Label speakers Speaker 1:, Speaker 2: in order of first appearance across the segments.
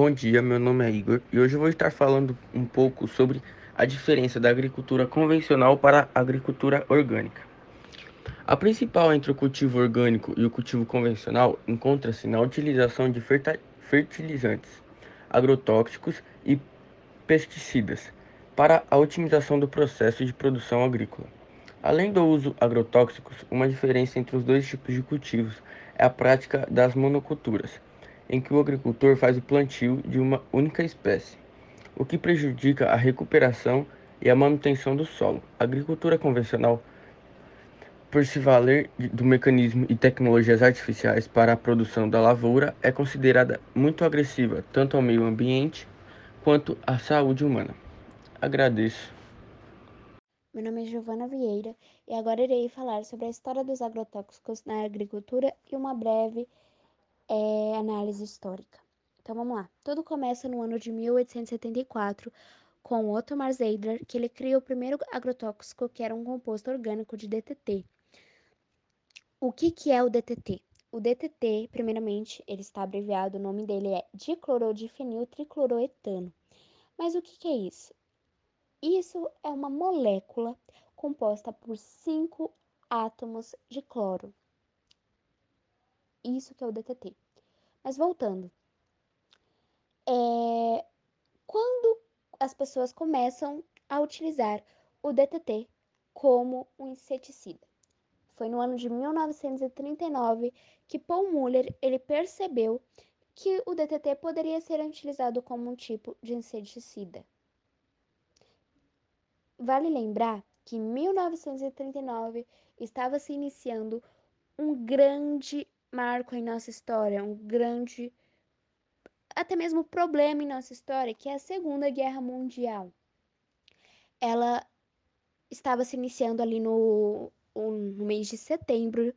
Speaker 1: Bom dia, meu nome é Igor e hoje eu vou estar falando um pouco sobre a diferença da agricultura convencional para a agricultura orgânica. A principal entre o cultivo orgânico e o cultivo convencional encontra-se na utilização de fertilizantes, agrotóxicos e pesticidas para a otimização do processo de produção agrícola. Além do uso agrotóxicos, uma diferença entre os dois tipos de cultivos é a prática das monoculturas, em que o agricultor faz o plantio de uma única espécie, o que prejudica a recuperação e a manutenção do solo. A agricultura convencional, por se valer do mecanismo e tecnologias artificiais para a produção da lavoura, é considerada muito agressiva tanto ao meio ambiente quanto à saúde humana. Agradeço.
Speaker 2: Meu nome é Giovana Vieira e agora irei falar sobre a história dos agrotóxicos na agricultura e uma breve é, análise histórica. Então vamos lá. Tudo começa no ano de 1874 com Otto Zeidler, que ele cria o primeiro agrotóxico que era um composto orgânico de DTT. O que, que é o DTT? O DTT, primeiramente, ele está abreviado, o nome dele é diclorodifenil tricloroetano. Mas o que, que é isso? Isso é uma molécula composta por cinco átomos de cloro. Isso que é o DTT. Mas voltando, é, quando as pessoas começam a utilizar o DTT como um inseticida? Foi no ano de 1939 que Paul Muller ele percebeu que o DTT poderia ser utilizado como um tipo de inseticida. Vale lembrar que em 1939 estava se iniciando um grande marco em nossa história, um grande até mesmo problema em nossa história, que é a Segunda Guerra Mundial. Ela estava se iniciando ali no, no mês de setembro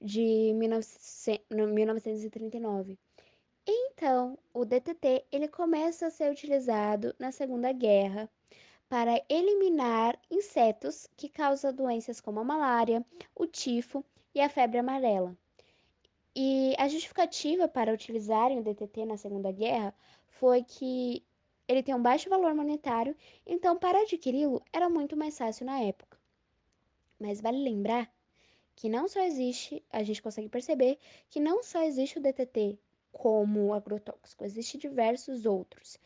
Speaker 2: de 1939. Então, o DTT ele começa a ser utilizado na Segunda Guerra para eliminar insetos que causam doenças como a malária, o tifo e a febre amarela. E a justificativa para utilizarem o DTT na Segunda Guerra foi que ele tem um baixo valor monetário, então para adquiri-lo era muito mais fácil na época. Mas vale lembrar que não só existe, a gente consegue perceber que não só existe o DTT como agrotóxico, existem diversos outros.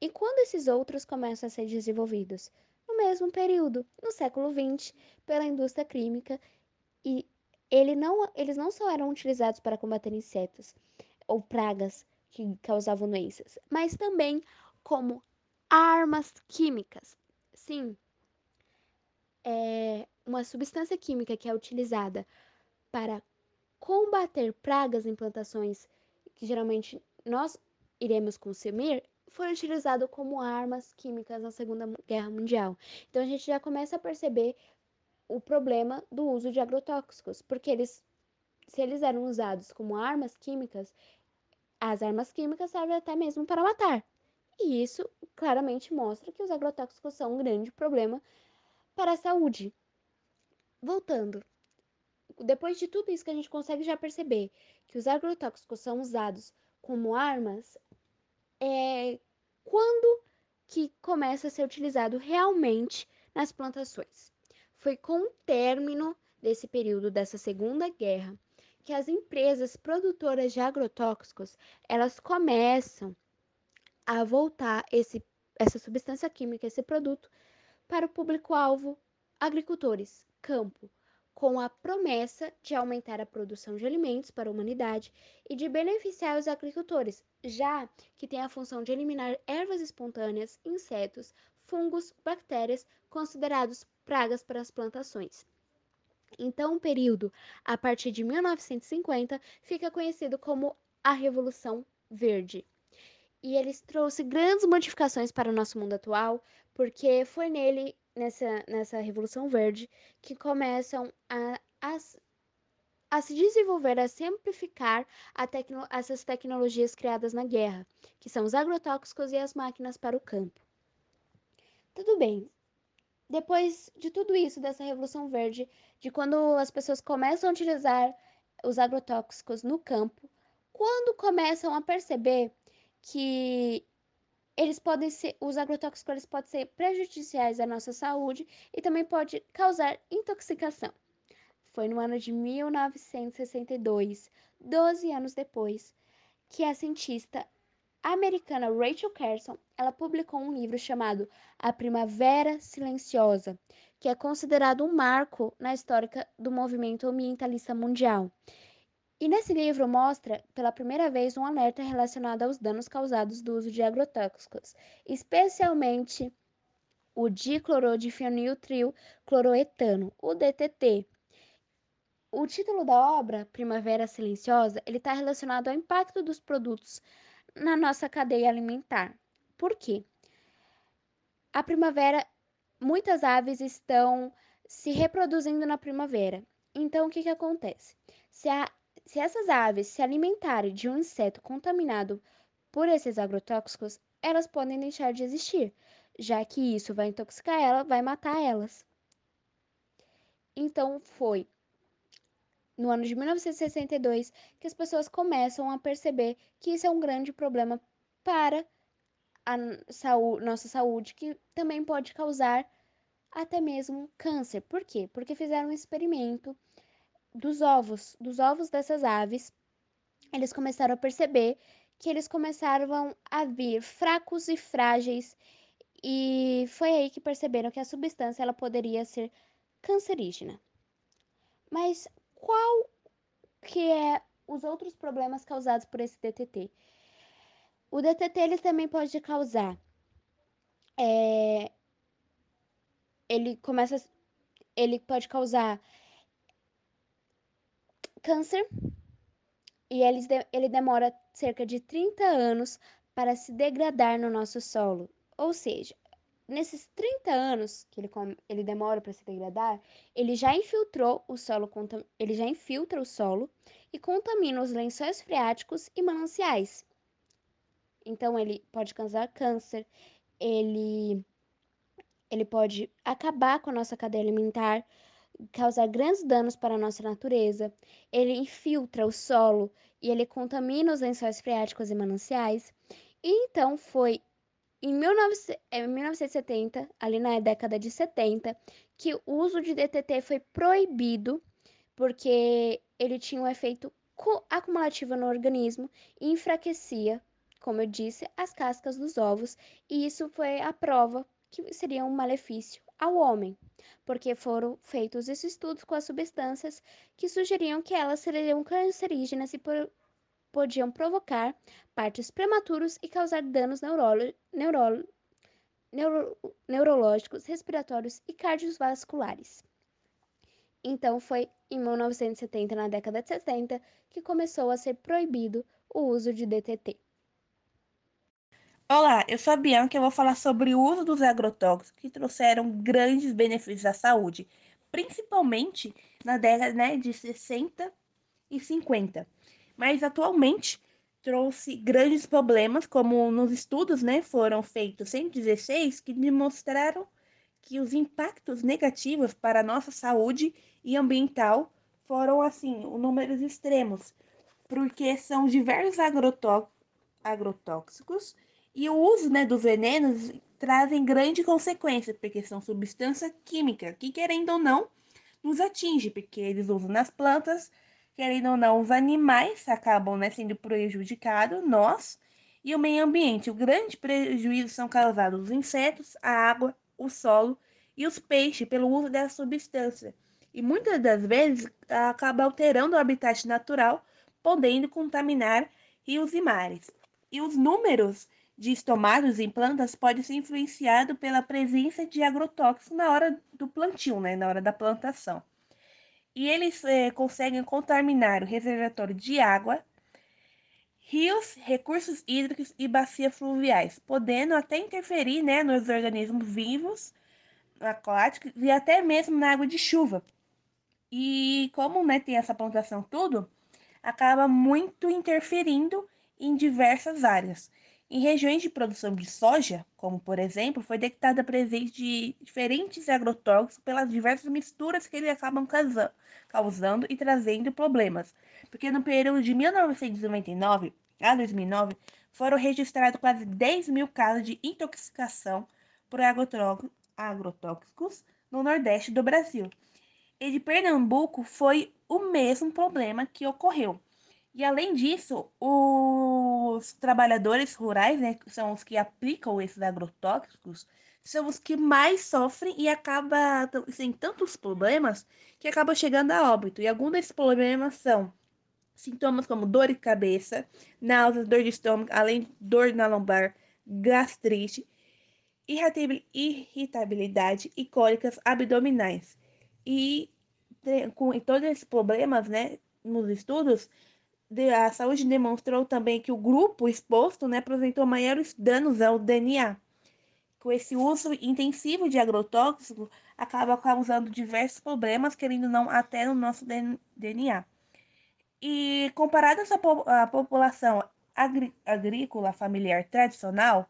Speaker 2: E quando esses outros começam a ser desenvolvidos? No mesmo período, no século XX, pela indústria química, e ele não, eles não só eram utilizados para combater insetos ou pragas que causavam doenças, mas também como armas químicas. Sim, é uma substância química que é utilizada para combater pragas em plantações que geralmente nós iremos consumir foi utilizado como armas químicas na Segunda Guerra Mundial. Então a gente já começa a perceber o problema do uso de agrotóxicos, porque eles, se eles eram usados como armas químicas, as armas químicas servem até mesmo para matar. E isso claramente mostra que os agrotóxicos são um grande problema para a saúde. Voltando, depois de tudo isso que a gente consegue já perceber que os agrotóxicos são usados como armas, é quando que começa a ser utilizado realmente nas plantações. Foi com o término desse período dessa Segunda Guerra que as empresas produtoras de agrotóxicos, elas começam a voltar esse, essa substância química, esse produto, para o público-alvo agricultores, campo, com a promessa de aumentar a produção de alimentos para a humanidade e de beneficiar os agricultores, já que tem a função de eliminar ervas espontâneas, insetos, fungos, bactérias considerados pragas para as plantações. Então, o período a partir de 1950 fica conhecido como a Revolução Verde. E eles trouxe grandes modificações para o nosso mundo atual, porque foi nele nessa, nessa Revolução Verde que começam a, a, a se desenvolver, a simplificar a tecno, essas tecnologias criadas na guerra, que são os agrotóxicos e as máquinas para o campo. Tudo bem. Depois de tudo isso, dessa Revolução Verde, de quando as pessoas começam a utilizar os agrotóxicos no campo, quando começam a perceber que eles podem ser, os agrotóxicos eles podem ser prejudiciais à nossa saúde e também pode causar intoxicação. Foi no ano de 1962, 12 anos depois, que a cientista americana Rachel Carson, ela publicou um livro chamado A Primavera Silenciosa, que é considerado um marco na história do movimento ambientalista mundial. E nesse livro mostra pela primeira vez um alerta relacionado aos danos causados do uso de agrotóxicos, especialmente o diclorodifeniltril cloroetano, o DTT, o título da obra, Primavera Silenciosa, ele está relacionado ao impacto dos produtos na nossa cadeia alimentar. Por quê? A primavera, muitas aves estão se reproduzindo na primavera. Então, o que, que acontece? Se, a, se essas aves se alimentarem de um inseto contaminado por esses agrotóxicos, elas podem deixar de existir, já que isso vai intoxicar ela, vai matar elas. Então, foi no ano de 1962 que as pessoas começam a perceber que isso é um grande problema para a saúde, nossa saúde, que também pode causar até mesmo câncer. Por quê? Porque fizeram um experimento dos ovos, dos ovos dessas aves. Eles começaram a perceber que eles começaram a vir fracos e frágeis e foi aí que perceberam que a substância ela poderia ser cancerígena. Mas qual que é os outros problemas causados por esse DTT? O DTT ele também pode causar é, ele começa ele pode causar câncer e ele, ele demora cerca de 30 anos para se degradar no nosso solo. Ou seja, nesses 30 anos que ele, ele demora para se degradar, ele já infiltrou o solo, ele já infiltra o solo e contamina os lençóis freáticos e mananciais. Então ele pode causar câncer, ele ele pode acabar com a nossa cadeia alimentar, causar grandes danos para a nossa natureza. Ele infiltra o solo e ele contamina os lençóis freáticos e mananciais. E então foi em 1970, é, ali na década de 70, que o uso de DTT foi proibido porque ele tinha um efeito acumulativo no organismo e enfraquecia, como eu disse, as cascas dos ovos, e isso foi a prova que seria um malefício ao homem, porque foram feitos esses estudos com as substâncias que sugeriam que elas seriam cancerígenas e podiam provocar partos prematuros e causar danos neuro, neuro, neuro, neurológicos, respiratórios e cardiovasculares. Então foi em 1970, na década de 70, que começou a ser proibido o uso de DTT.
Speaker 3: Olá, eu sou a Bianca e eu vou falar sobre o uso dos agrotóxicos que trouxeram grandes benefícios à saúde, principalmente na década né, de 60 e 50 mas atualmente trouxe grandes problemas, como nos estudos, né, foram feitos 116 que demonstraram que os impactos negativos para a nossa saúde e ambiental foram assim, números extremos, porque são diversos agrotóxicos e o uso né, dos venenos trazem grande consequência, porque são substância química que, querendo ou não, nos atinge, porque eles usam nas plantas querendo ou não, os animais acabam né, sendo prejudicados, nós e o meio ambiente. O grande prejuízo são causados os insetos, a água, o solo e os peixes pelo uso dessa substância. E muitas das vezes acaba alterando o habitat natural, podendo contaminar rios e mares. E os números de estomados em plantas podem ser influenciados pela presença de agrotóxicos na hora do plantio, né, na hora da plantação e eles é, conseguem contaminar o reservatório de água, rios, recursos hídricos e bacias fluviais, podendo até interferir né, nos organismos vivos, aquáticos e até mesmo na água de chuva. E como né, tem essa plantação tudo, acaba muito interferindo em diversas áreas. Em regiões de produção de soja, como por exemplo, foi detectada a presença de diferentes agrotóxicos pelas diversas misturas que eles acabam causando e trazendo problemas. Porque no período de 1999 a 2009 foram registrados quase 10 mil casos de intoxicação por agrotóxicos no Nordeste do Brasil. E de Pernambuco foi o mesmo problema que ocorreu. E além disso, os trabalhadores rurais, né, são os que aplicam esses agrotóxicos, são os que mais sofrem e acaba sem tantos problemas que acabam chegando a óbito. E alguns desses problemas são sintomas como dor de cabeça, náuseas, dor de estômago, além de dor na lombar, gastrite, irritabilidade e cólicas abdominais. E com todos esses problemas, né, nos estudos, a saúde demonstrou também que o grupo exposto né, apresentou maiores danos ao DNA. Com esse uso intensivo de agrotóxico, acaba causando diversos problemas, querendo ou não, até no nosso DNA. E comparado à população agrícola familiar tradicional,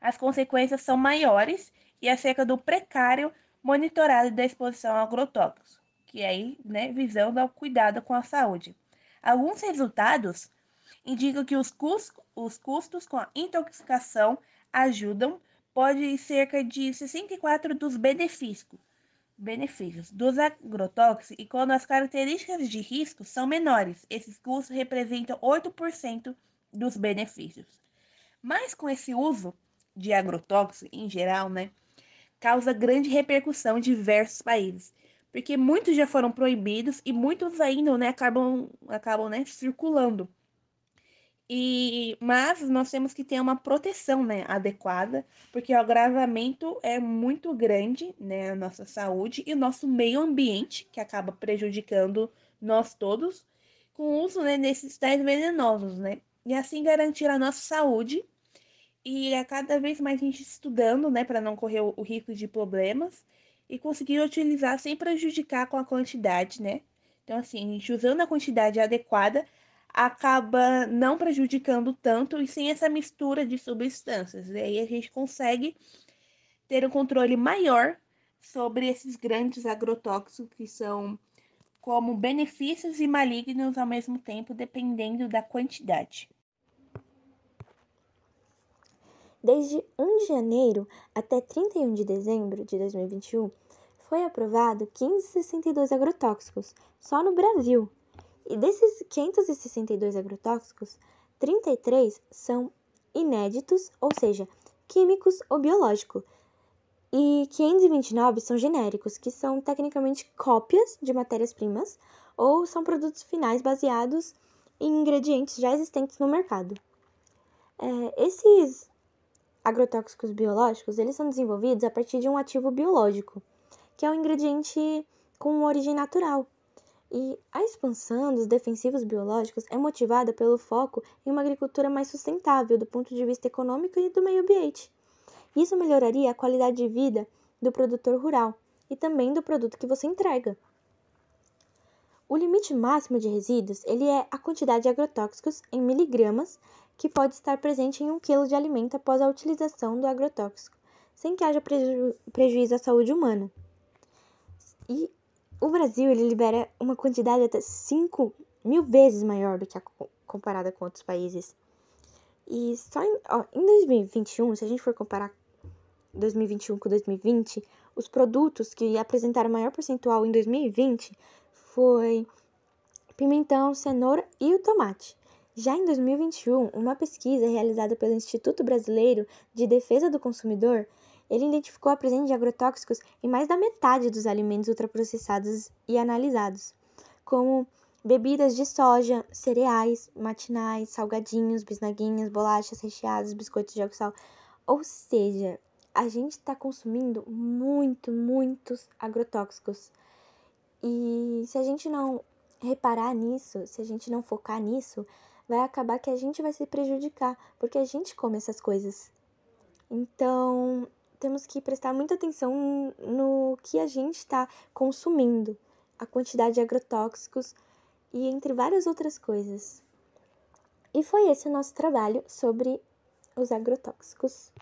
Speaker 3: as consequências são maiores e acerca do precário monitorado da exposição a agrotóxicos, que é aí, né, visando ao cuidado com a saúde. Alguns resultados indicam que os, custos, os custos com a intoxicação ajudam, pode cerca de 64 dos benefícios, benefícios dos agrotóxicos e quando as características de risco são menores, esses custos representam 8% dos benefícios. Mas com esse uso de agrotóxicos em geral, né, causa grande repercussão em diversos países porque muitos já foram proibidos e muitos ainda, né, acabam, acabam, né, circulando. E mas nós temos que ter uma proteção, né, adequada, porque o agravamento é muito grande, né, a nossa saúde e o nosso meio ambiente, que acaba prejudicando nós todos com o uso, né, desses tais venenosos, né? E assim garantir a nossa saúde e a cada vez mais a gente estudando, né, para não correr o risco de problemas e conseguir utilizar sem prejudicar com a quantidade, né? Então, assim, a gente usando a quantidade adequada acaba não prejudicando tanto e sem essa mistura de substâncias. E aí a gente consegue ter um controle maior sobre esses grandes agrotóxicos que são como benefícios e malignos ao mesmo tempo, dependendo da quantidade.
Speaker 4: Desde 1 de janeiro até 31 de dezembro de 2021, foi aprovado 562 agrotóxicos só no Brasil. E desses 562 agrotóxicos, 33 são inéditos, ou seja, químicos ou biológicos, e 529 são genéricos, que são tecnicamente cópias de matérias-primas ou são produtos finais baseados em ingredientes já existentes no mercado. É, esses agrotóxicos biológicos, eles são desenvolvidos a partir de um ativo biológico, que é um ingrediente com origem natural. E a expansão dos defensivos biológicos é motivada pelo foco em uma agricultura mais sustentável do ponto de vista econômico e do meio ambiente. Isso melhoraria a qualidade de vida do produtor rural e também do produto que você entrega. O limite máximo de resíduos ele é a quantidade de agrotóxicos em miligramas que pode estar presente em um quilo de alimento após a utilização do agrotóxico, sem que haja preju prejuízo à saúde humana. E o Brasil ele libera uma quantidade até 5 mil vezes maior do que a comparada com outros países. E só em, ó, em 2021, se a gente for comparar 2021 com 2020, os produtos que apresentaram maior percentual em 2020 foi pimentão, cenoura e o tomate. Já em 2021, uma pesquisa realizada pelo Instituto Brasileiro de Defesa do Consumidor, ele identificou a presença de agrotóxicos em mais da metade dos alimentos ultraprocessados e analisados, como bebidas de soja, cereais, matinais, salgadinhos, bisnaguinhas, bolachas recheadas, biscoitos de álcool sal. Ou seja, a gente está consumindo muito, muitos agrotóxicos. E se a gente não reparar nisso, se a gente não focar nisso, vai acabar que a gente vai se prejudicar, porque a gente come essas coisas. Então, temos que prestar muita atenção no que a gente está consumindo, a quantidade de agrotóxicos e entre várias outras coisas. E foi esse o nosso trabalho sobre os agrotóxicos.